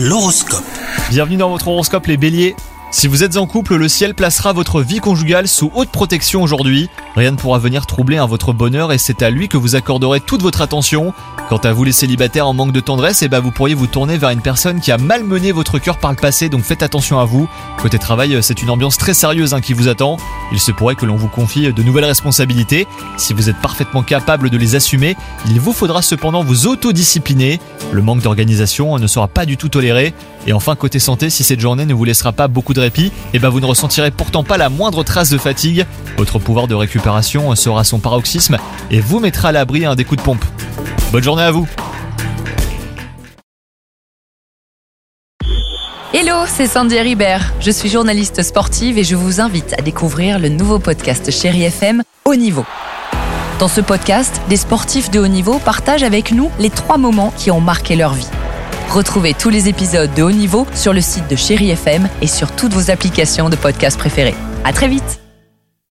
L'horoscope. Bienvenue dans votre horoscope les béliers. Si vous êtes en couple, le ciel placera votre vie conjugale sous haute protection aujourd'hui. Rien ne pourra venir troubler un votre bonheur et c'est à lui que vous accorderez toute votre attention. Quant à vous les célibataires en manque de tendresse, eh ben vous pourriez vous tourner vers une personne qui a malmené votre cœur par le passé, donc faites attention à vous. Côté travail, c'est une ambiance très sérieuse hein, qui vous attend. Il se pourrait que l'on vous confie de nouvelles responsabilités. Si vous êtes parfaitement capable de les assumer, il vous faudra cependant vous autodiscipliner. Le manque d'organisation ne sera pas du tout toléré. Et enfin, côté santé, si cette journée ne vous laissera pas beaucoup de répit, eh ben vous ne ressentirez pourtant pas la moindre trace de fatigue. Votre pouvoir de récupération sera son paroxysme et vous mettra à l'abri un des coups de pompe. Bonne journée à vous Hello, c'est Sandy Ribert. Je suis journaliste sportive et je vous invite à découvrir le nouveau podcast Chéri FM Haut Niveau. Dans ce podcast, des sportifs de haut niveau partagent avec nous les trois moments qui ont marqué leur vie. Retrouvez tous les épisodes de haut niveau sur le site de Chéri FM et sur toutes vos applications de podcast préférées. À très vite!